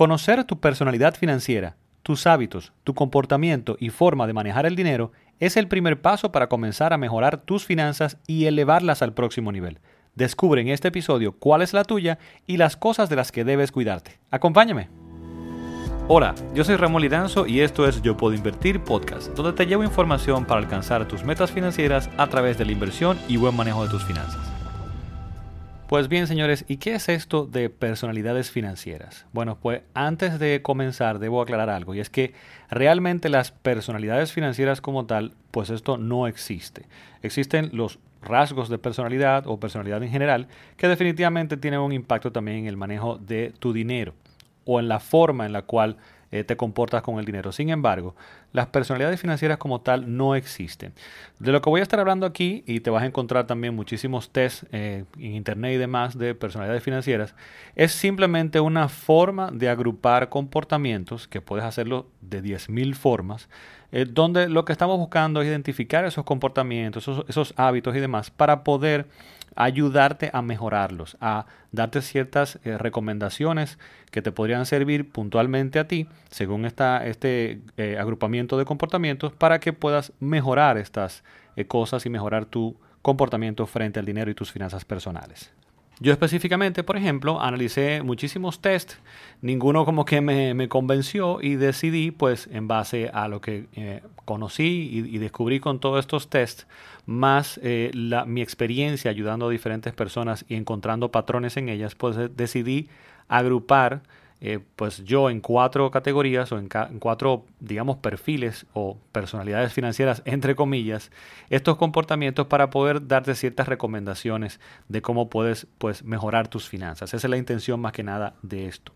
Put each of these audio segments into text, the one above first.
Conocer tu personalidad financiera, tus hábitos, tu comportamiento y forma de manejar el dinero es el primer paso para comenzar a mejorar tus finanzas y elevarlas al próximo nivel. Descubre en este episodio cuál es la tuya y las cosas de las que debes cuidarte. Acompáñame. Hola, yo soy Ramón Lidanzo y esto es Yo Puedo Invertir Podcast, donde te llevo información para alcanzar tus metas financieras a través de la inversión y buen manejo de tus finanzas. Pues bien, señores, ¿y qué es esto de personalidades financieras? Bueno, pues antes de comenzar debo aclarar algo, y es que realmente las personalidades financieras como tal, pues esto no existe. Existen los rasgos de personalidad o personalidad en general que definitivamente tienen un impacto también en el manejo de tu dinero o en la forma en la cual eh, te comportas con el dinero. Sin embargo, las personalidades financieras como tal no existen. De lo que voy a estar hablando aquí, y te vas a encontrar también muchísimos tests eh, en internet y demás de personalidades financieras, es simplemente una forma de agrupar comportamientos, que puedes hacerlo de 10.000 formas, eh, donde lo que estamos buscando es identificar esos comportamientos, esos hábitos y demás, para poder ayudarte a mejorarlos, a darte ciertas eh, recomendaciones que te podrían servir puntualmente a ti, según esta, este eh, agrupamiento de comportamientos, para que puedas mejorar estas eh, cosas y mejorar tu comportamiento frente al dinero y tus finanzas personales. Yo específicamente, por ejemplo, analicé muchísimos tests, ninguno como que me, convenció y decidí, pues en base a lo que eh, conocí y, descubrí con todos estos tests, más eh, mi experiencia ayudando a diferentes personas y encontrando patrones en ellas, pues decidí agrupar eh, pues yo en cuatro categorías o en, cuatro, digamos, perfiles o personalidades financieras, entre comillas, estos comportamientos para poder darte ciertas recomendaciones de cómo puedes pues, mejorar tus finanzas. Esa es la intención más que nada de esto.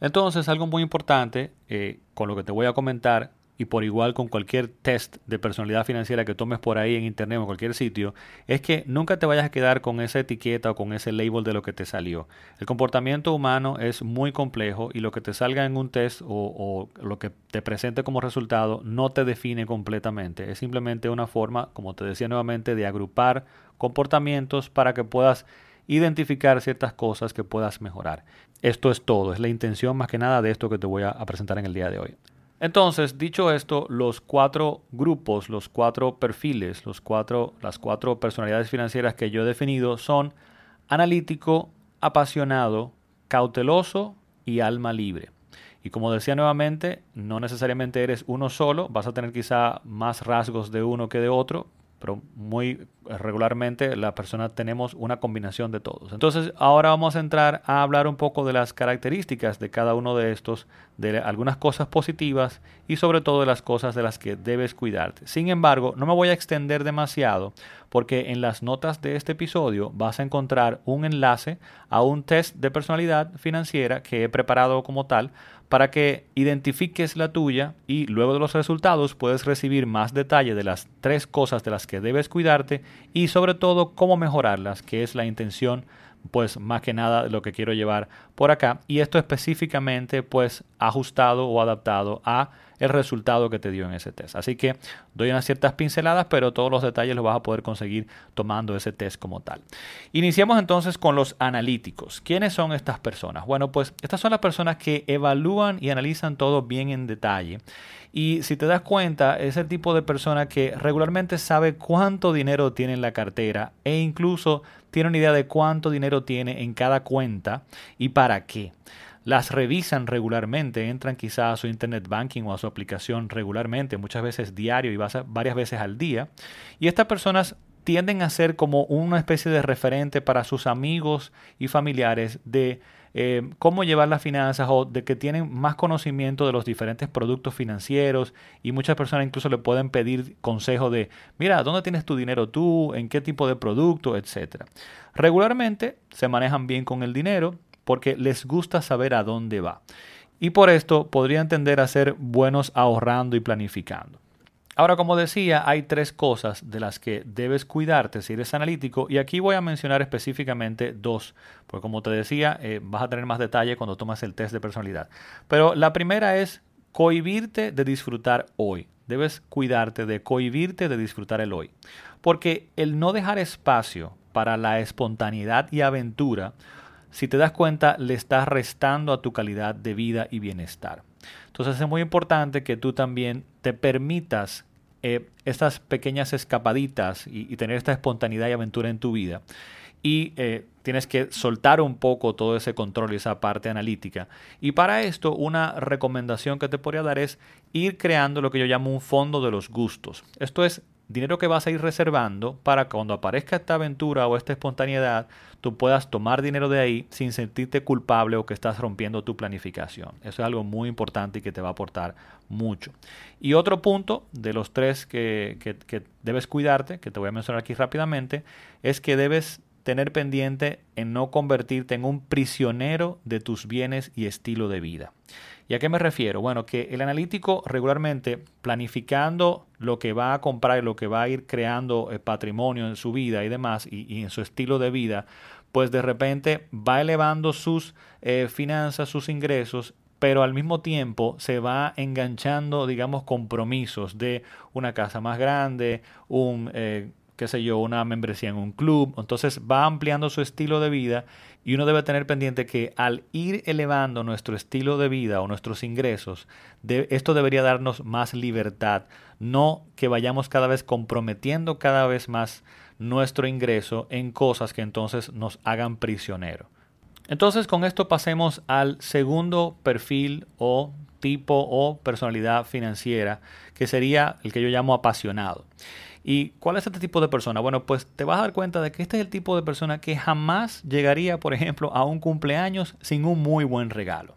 Entonces, algo muy importante eh, con lo que te voy a comentar y por igual con cualquier test de personalidad financiera que tomes por ahí en internet o en cualquier sitio, es que nunca te vayas a quedar con esa etiqueta o con ese label de lo que te salió. El comportamiento humano es muy complejo y lo que te salga en un test o, o lo que te presente como resultado no te define completamente. Es simplemente una forma, como te decía nuevamente, de agrupar comportamientos para que puedas identificar ciertas cosas que puedas mejorar. Esto es todo, es la intención más que nada de esto que te voy a presentar en el día de hoy. Entonces, dicho esto, los cuatro grupos, los cuatro perfiles, los cuatro, las cuatro personalidades financieras que yo he definido son analítico, apasionado, cauteloso y alma libre. Y como decía nuevamente, no necesariamente eres uno solo, vas a tener quizá más rasgos de uno que de otro, pero muy regularmente la persona tenemos una combinación de todos. Entonces ahora vamos a entrar a hablar un poco de las características de cada uno de estos, de algunas cosas positivas y sobre todo de las cosas de las que debes cuidarte. Sin embargo, no me voy a extender demasiado porque en las notas de este episodio vas a encontrar un enlace a un test de personalidad financiera que he preparado como tal para que identifiques la tuya y luego de los resultados puedes recibir más detalle de las tres cosas de las que debes cuidarte y sobre todo cómo mejorarlas, que es la intención pues más que nada lo que quiero llevar por acá. Y esto específicamente pues ajustado o adaptado a el resultado que te dio en ese test. Así que doy unas ciertas pinceladas, pero todos los detalles los vas a poder conseguir tomando ese test como tal. Iniciamos entonces con los analíticos. ¿Quiénes son estas personas? Bueno, pues estas son las personas que evalúan y analizan todo bien en detalle. Y si te das cuenta, es el tipo de persona que regularmente sabe cuánto dinero tiene en la cartera e incluso tiene una idea de cuánto dinero tiene en cada cuenta y para qué las revisan regularmente, entran quizás a su internet banking o a su aplicación regularmente, muchas veces diario y varias veces al día. Y estas personas tienden a ser como una especie de referente para sus amigos y familiares de eh, cómo llevar las finanzas o de que tienen más conocimiento de los diferentes productos financieros y muchas personas incluso le pueden pedir consejo de, mira, ¿dónde tienes tu dinero tú? ¿En qué tipo de producto? Etcétera. Regularmente se manejan bien con el dinero, porque les gusta saber a dónde va. Y por esto podrían tender a ser buenos ahorrando y planificando. Ahora, como decía, hay tres cosas de las que debes cuidarte si eres analítico y aquí voy a mencionar específicamente dos, porque como te decía, eh, vas a tener más detalle cuando tomas el test de personalidad. Pero la primera es cohibirte de disfrutar hoy. Debes cuidarte de cohibirte de disfrutar el hoy. Porque el no dejar espacio para la espontaneidad y aventura si te das cuenta, le estás restando a tu calidad de vida y bienestar. Entonces es muy importante que tú también te permitas eh, estas pequeñas escapaditas y, tener esta espontaneidad y aventura en tu vida. Y eh, tienes que soltar un poco todo ese control y esa parte analítica. Y para esto, una recomendación que te podría dar es ir creando lo que yo llamo un fondo de los gustos. Esto es dinero que vas a ir reservando para cuando aparezca esta aventura o esta espontaneidad, tú puedas tomar dinero de ahí sin sentirte culpable o que estás rompiendo tu planificación. Eso es algo muy importante y que te va a aportar mucho. Y otro punto de los tres que, que debes cuidarte, que te voy a mencionar aquí rápidamente, es que debes tener pendiente en no convertirte en un prisionero de tus bienes y estilo de vida. ¿Y a qué me refiero? Bueno, que el analítico regularmente planificando lo que va a comprar y lo que va a ir creando eh, patrimonio en su vida y demás y, en su estilo de vida, pues de repente va elevando sus eh, finanzas, sus ingresos pero al mismo tiempo se va enganchando, digamos, compromisos de una casa más grande, un eh, qué sé yo, una membresía en un club. Entonces va ampliando su estilo de vida y uno debe tener pendiente que al ir elevando nuestro estilo de vida o nuestros ingresos, esto debería darnos más libertad, no que vayamos cada vez comprometiendo cada vez más nuestro ingreso en cosas que entonces nos hagan prisionero. Entonces con esto pasemos al segundo perfil o tipo o personalidad financiera, que sería el que yo llamo apasionado. ¿Y cuál es este tipo de persona? Bueno, pues te vas a dar cuenta de que este es el tipo de persona que jamás llegaría, por ejemplo, a un cumpleaños sin un muy buen regalo.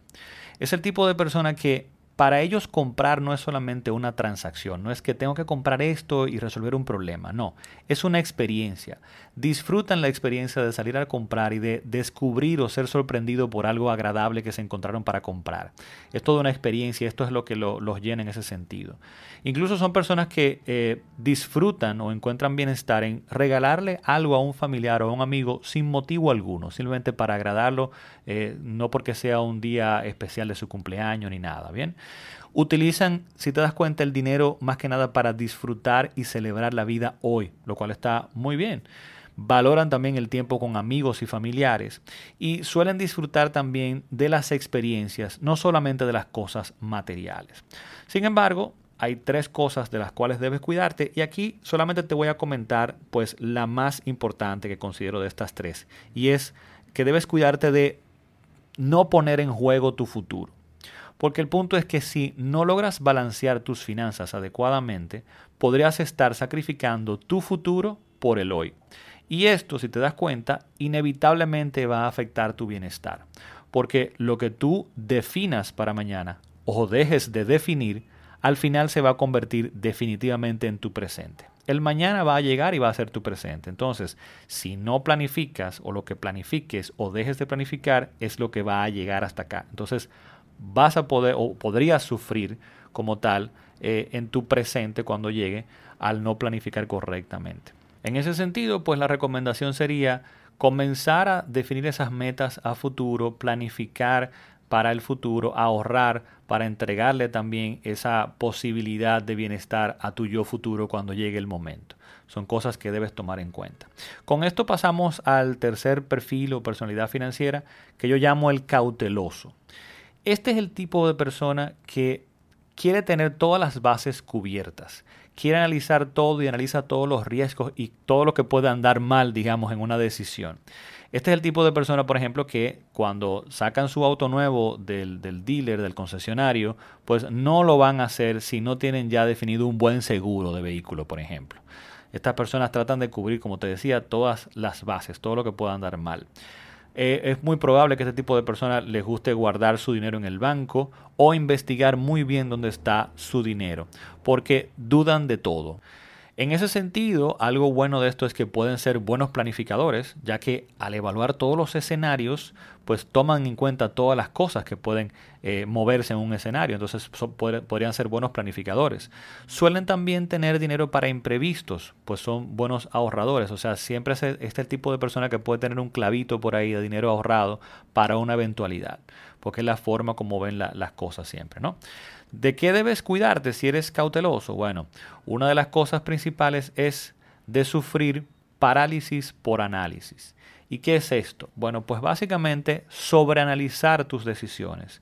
Es el tipo de persona que para ellos comprar no es solamente una transacción, no es que tengo que comprar esto y resolver un problema, no, es una experiencia. Disfrutan la experiencia de salir a comprar y de descubrir o ser sorprendido por algo agradable que se encontraron para comprar. Es toda una experiencia, esto es lo que los llena en ese sentido. Incluso son personas que eh, disfrutan o encuentran bienestar en regalarle algo a un familiar o a un amigo sin motivo alguno, simplemente para agradarlo, eh, no porque sea un día especial de su cumpleaños ni nada, ¿bien? Utilizan, si te das cuenta, el dinero más que nada para disfrutar y celebrar la vida hoy, lo cual está muy bien. Valoran también el tiempo con amigos y familiares y suelen disfrutar también de las experiencias, no solamente de las cosas materiales. Sin embargo, hay tres cosas de las cuales debes cuidarte y aquí solamente te voy a comentar pues la más importante que considero de estas tres y es que debes cuidarte de no poner en juego tu futuro. Porque el punto es que si no logras balancear tus finanzas adecuadamente, podrías estar sacrificando tu futuro por el hoy. Y esto, si te das cuenta, inevitablemente va a afectar tu bienestar. Porque lo que tú definas para mañana o dejes de definir, al final se va a convertir definitivamente en tu presente. El mañana va a llegar y va a ser tu presente. Entonces, si no planificas o lo que planifiques o dejes de planificar es lo que va a llegar hasta acá. Entonces, vas a poder o podrías sufrir como tal eh, en tu presente cuando llegue al no planificar correctamente. En ese sentido, pues la recomendación sería comenzar a definir esas metas a futuro, planificar para el futuro, ahorrar para entregarle también esa posibilidad de bienestar a tu yo futuro cuando llegue el momento. Son cosas que debes tomar en cuenta. Con esto pasamos al tercer perfil o personalidad financiera que yo llamo el cauteloso. Este es el tipo de persona que quiere tener todas las bases cubiertas, quiere analizar todo y analiza todos los riesgos y todo lo que pueda andar mal, digamos, en una decisión. Este es el tipo de persona, por ejemplo, que cuando sacan su auto nuevo del, del, dealer, del concesionario, pues no lo van a hacer si no tienen ya definido un buen seguro de vehículo, por ejemplo. Estas personas tratan de cubrir, como te decía, todas las bases, todo lo que pueda andar mal. Eh, es muy probable que este tipo de personas les guste guardar su dinero en el banco o investigar muy bien dónde está su dinero, porque dudan de todo. En ese sentido, algo bueno de esto es que pueden ser buenos planificadores, ya que al evaluar todos los escenarios, pues toman en cuenta todas las cosas que pueden eh, moverse en un escenario, entonces podrían ser buenos planificadores. Suelen también tener dinero para imprevistos, pues son buenos ahorradores, o sea, siempre es este el tipo de persona que puede tener un clavito por ahí de dinero ahorrado para una eventualidad, porque es la forma como ven las cosas siempre, ¿no? ¿De qué debes cuidarte si eres cauteloso? Bueno, una de las cosas principales es de sufrir parálisis por análisis. ¿Y qué es esto? Bueno, pues básicamente sobreanalizar tus decisiones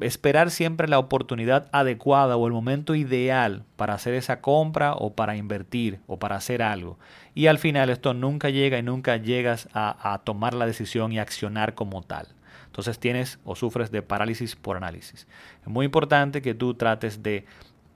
esperar siempre la oportunidad adecuada o el momento ideal para hacer esa compra o para invertir o para hacer algo. Y al final esto nunca llega y nunca llegas a, tomar la decisión y accionar como tal. Entonces tienes o sufres de parálisis por análisis. Es muy importante que tú trates de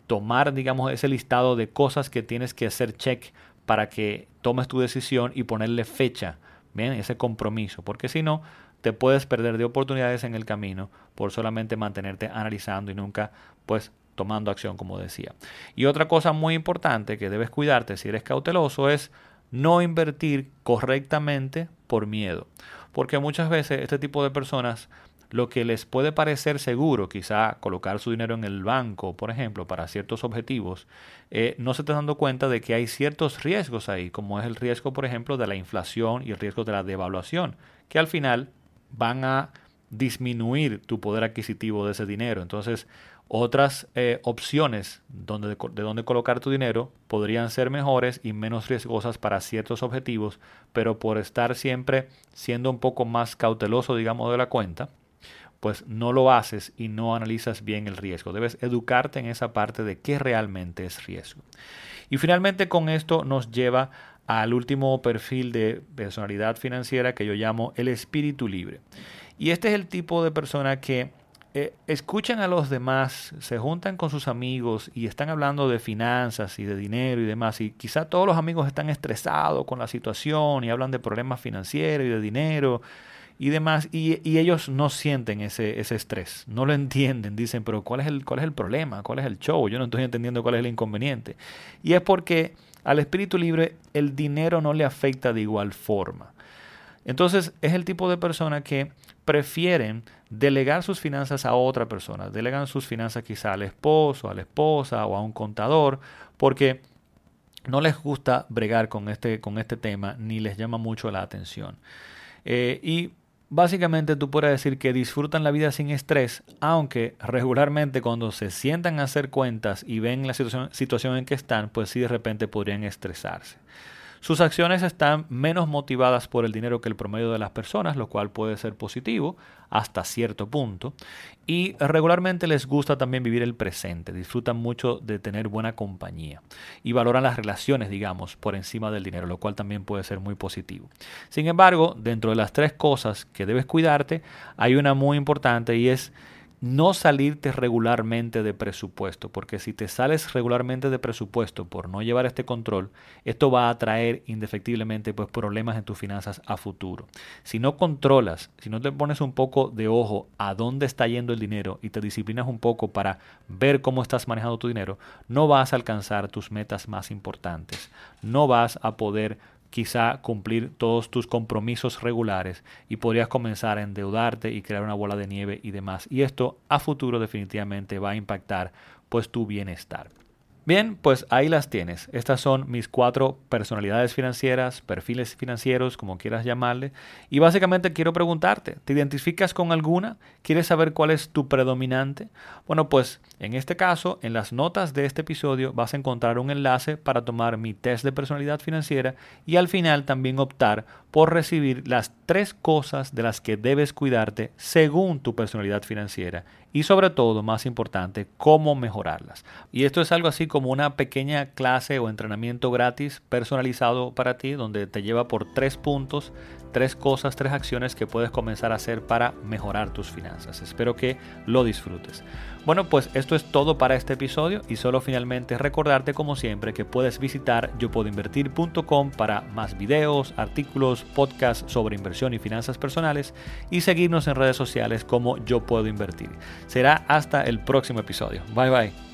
tomar, digamos, ese listado de cosas que tienes que hacer check para que tomes tu decisión y ponerle fecha, bien, ese compromiso, porque si no, te puedes perder de oportunidades en el camino por solamente mantenerte analizando y nunca pues tomando acción como decía. Y otra cosa muy importante que debes cuidarte si eres cauteloso es no invertir correctamente por miedo. Porque muchas veces este tipo de personas lo que les puede parecer seguro, quizá colocar su dinero en el banco, por ejemplo, para ciertos objetivos, eh, no se está dando cuenta de que hay ciertos riesgos ahí, como es el riesgo, por ejemplo, de la inflación y el riesgo de la devaluación, que al final van a disminuir tu poder adquisitivo de ese dinero. Entonces, otras eh, opciones donde, de donde colocar tu dinero podrían ser mejores y menos riesgosas para ciertos objetivos, pero por estar siempre siendo un poco más cauteloso, digamos, de la cuenta, pues no lo haces y no analizas bien el riesgo. Debes educarte en esa parte de qué realmente es riesgo. Y finalmente con esto nos lleva al último perfil de personalidad financiera que yo llamo el espíritu libre. Y este es el tipo de persona que eh, escuchan a los demás, se juntan con sus amigos y están hablando de finanzas y de dinero y demás. Y quizá todos los amigos están estresados con la situación y hablan de problemas financieros y de dinero y demás. Y, ellos no sienten ese, ese, estrés, no lo entienden. Dicen, pero ¿cuál es, el, ¿cuál es el problema? ¿Cuál es el show? Yo no estoy entendiendo cuál es el inconveniente. Y es porque al espíritu libre el dinero no le afecta de igual forma. Entonces es el tipo de persona que prefieren delegar sus finanzas a otra persona. Delegan sus finanzas quizá al esposo, a la esposa o a un contador porque no les gusta bregar con este, con este tema ni les llama mucho la atención. Eh, y Básicamente tú puedes decir que disfrutan la vida sin estrés, aunque regularmente cuando se sientan a hacer cuentas y ven la situación, situación en que están, pues sí de repente podrían estresarse. Sus acciones están menos motivadas por el dinero que el promedio de las personas, lo cual puede ser positivo hasta cierto punto. Y regularmente les gusta también vivir el presente, disfrutan mucho de tener buena compañía y valoran las relaciones, digamos, por encima del dinero, lo cual también puede ser muy positivo. Sin embargo, dentro de las tres cosas que debes cuidarte, hay una muy importante y es no salirte regularmente de presupuesto, porque si te sales regularmente de presupuesto por no llevar este control, esto va a traer indefectiblemente pues, problemas en tus finanzas a futuro. Si no controlas, si no te pones un poco de ojo a dónde está yendo el dinero y te disciplinas un poco para ver cómo estás manejando tu dinero, no vas a alcanzar tus metas más importantes, no vas a poder quizá cumplir todos tus compromisos regulares y podrías comenzar a endeudarte y crear una bola de nieve y demás. Y esto a futuro definitivamente va a impactar pues tu bienestar. Bien, pues ahí las tienes. Estas son mis cuatro personalidades financieras, perfiles financieros, como quieras llamarle. Y básicamente quiero preguntarte, ¿te identificas con alguna? ¿Quieres saber cuál es tu predominante? Bueno, pues en este caso, en las notas de este episodio vas a encontrar un enlace para tomar mi test de personalidad financiera y al final también optar por recibir las tres cosas de las que debes cuidarte según tu personalidad financiera y sobre todo, más importante, cómo mejorarlas. Y esto es algo así como una pequeña clase o entrenamiento gratis personalizado para ti donde te lleva por tres puntos tres cosas, tres acciones que puedes comenzar a hacer para mejorar tus finanzas. Espero que lo disfrutes. Bueno, pues esto es todo para este episodio y solo finalmente recordarte como siempre que puedes visitar yo para más videos, artículos, podcasts sobre inversión y finanzas personales y seguirnos en redes sociales como yo puedo invertir. Será hasta el próximo episodio. Bye bye.